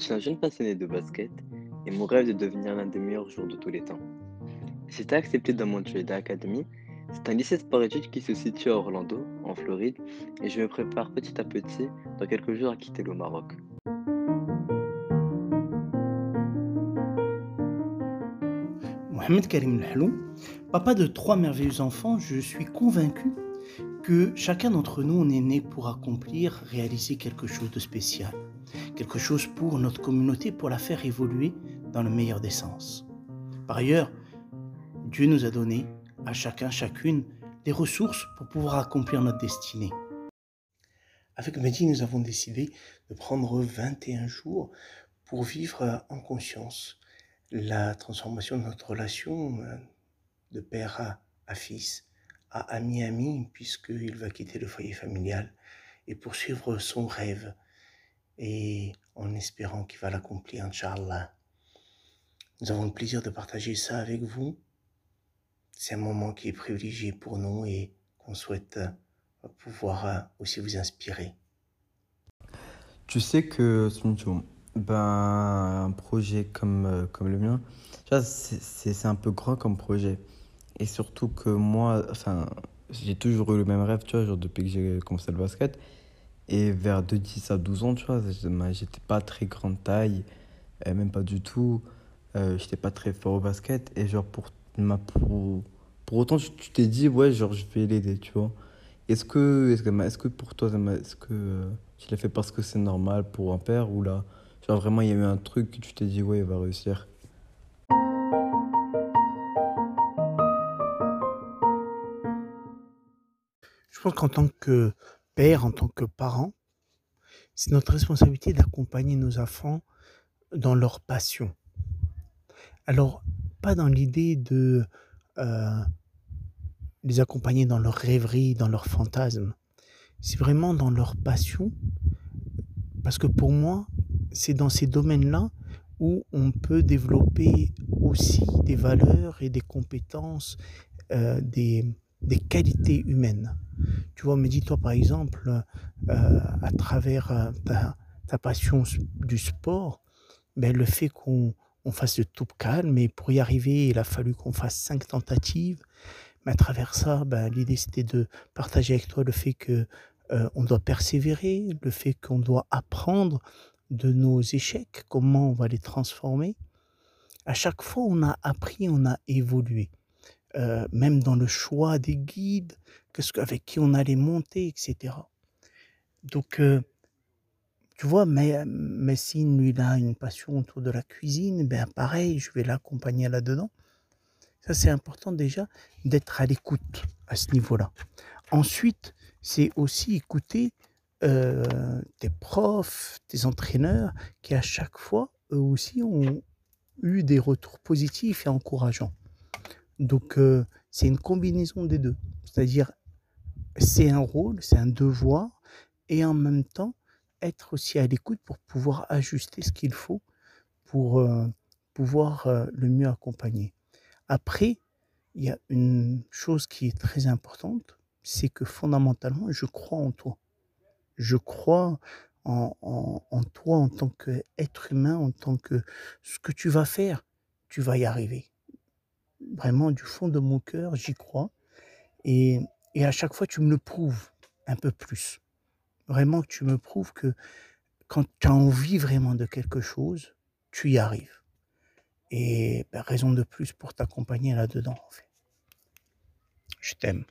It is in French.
suis un jeune passionné de basket et mon rêve est de devenir l'un des meilleurs joueurs de tous les temps. Été accepté dans Montreal Academy. C'est un lycée sport-études qui se situe à Orlando, en Floride, et je me prépare petit à petit dans quelques jours à quitter le Maroc. Mohamed Karim Lhalou, papa de trois merveilleux enfants, je suis convaincu que chacun d'entre nous, on est né pour accomplir, réaliser quelque chose de spécial, quelque chose pour notre communauté, pour la faire évoluer dans le meilleur des sens. Par ailleurs, Dieu nous a donné à chacun, chacune, des ressources pour pouvoir accomplir notre destinée. Avec Mehdi, nous avons décidé de prendre 21 jours pour vivre en conscience la transformation de notre relation euh, de père à, fils, à ami ami, puisqu'il va quitter le foyer familial et poursuivre son rêve, en espérant qu'il va l'accomplir, Inch'Allah. Nous avons le plaisir de partager ça avec vous. C'est un moment qui est privilégié pour nous et qu'on souhaite euh, pouvoir euh, aussi vous inspirer. Tu sais que, ben, un projet comme, euh, comme le mien, c'est un peu grand comme projet. Et surtout que moi, enfin, j'ai toujours eu le même rêve, tu vois, depuis que j'ai commencé le basket. Et vers de 10 à 12 ans, tu vois, j'étais pas très grande taille, même pas du tout. Euh, j'étais pas très fort au basket. Et genre, pour, ma, pour, pour autant, tu t'es dit, ouais, genre, je vais l'aider, tu vois. Est-ce que, est-ce que, est que pour toi, est-ce que tu l'as fait parce que c'est normal pour un père ou là, genre vraiment, il y a eu un truc que tu t'es dit, ouais, il va réussir? Je pense qu'en tant que en tant que parent, c'est notre responsabilité d'accompagner nos enfants dans leur passion. Alors, pas dans l'idée de euh, les accompagner dans leurs rêveries, dans leurs fantasmes. C'est vraiment dans leur passion. Parce que pour moi, c'est dans ces domaines-là où on peut développer aussi des valeurs et des compétences, euh, des qualités humaines. Tu vois, me dis-toi par exemple, euh, à travers euh, ta, passion du sport, ben, le fait qu'on fasse de tout calme, mais pour y arriver, il a fallu qu'on fasse cinq tentatives. Mais à travers ça, ben, l'idée c'était de partager avec toi le fait que euh, doit persévérer, le fait qu'on doit apprendre de nos échecs, comment on va les transformer. À chaque fois, on a appris, on a évolué. Euh, même dans le choix des guides, qu'est-ce avec qui on allait monter, etc. Donc, euh, tu vois, mais Messine, lui, a une passion autour de la cuisine, ben pareil, je vais l'accompagner là-dedans. Ça, c'est important déjà d'être à l'écoute à ce niveau-là. Ensuite, c'est aussi écouter euh, tes profs, tes entraîneurs, qui à chaque fois, eux aussi, ont eu des retours positifs et encourageants. Donc, euh, c'est une combinaison des deux. C'est-à-dire, c'est un rôle, c'est un devoir, et en même temps, être aussi à l'écoute pour pouvoir ajuster ce qu'il faut pour euh, pouvoir euh, le mieux accompagner. Après, il y a une chose qui est très importante, c'est que fondamentalement, je crois en toi. Je crois en, en toi en tant qu'être humain, en tant que ce que tu vas faire, tu vas y arriver vraiment du fond de mon cœur, j'y crois. Et, et à chaque fois, tu me le prouves un peu plus. Vraiment tu me prouves que quand tu as envie vraiment de quelque chose, tu y arrives. Et ben, raison de plus pour t'accompagner là-dedans. Je t'aime.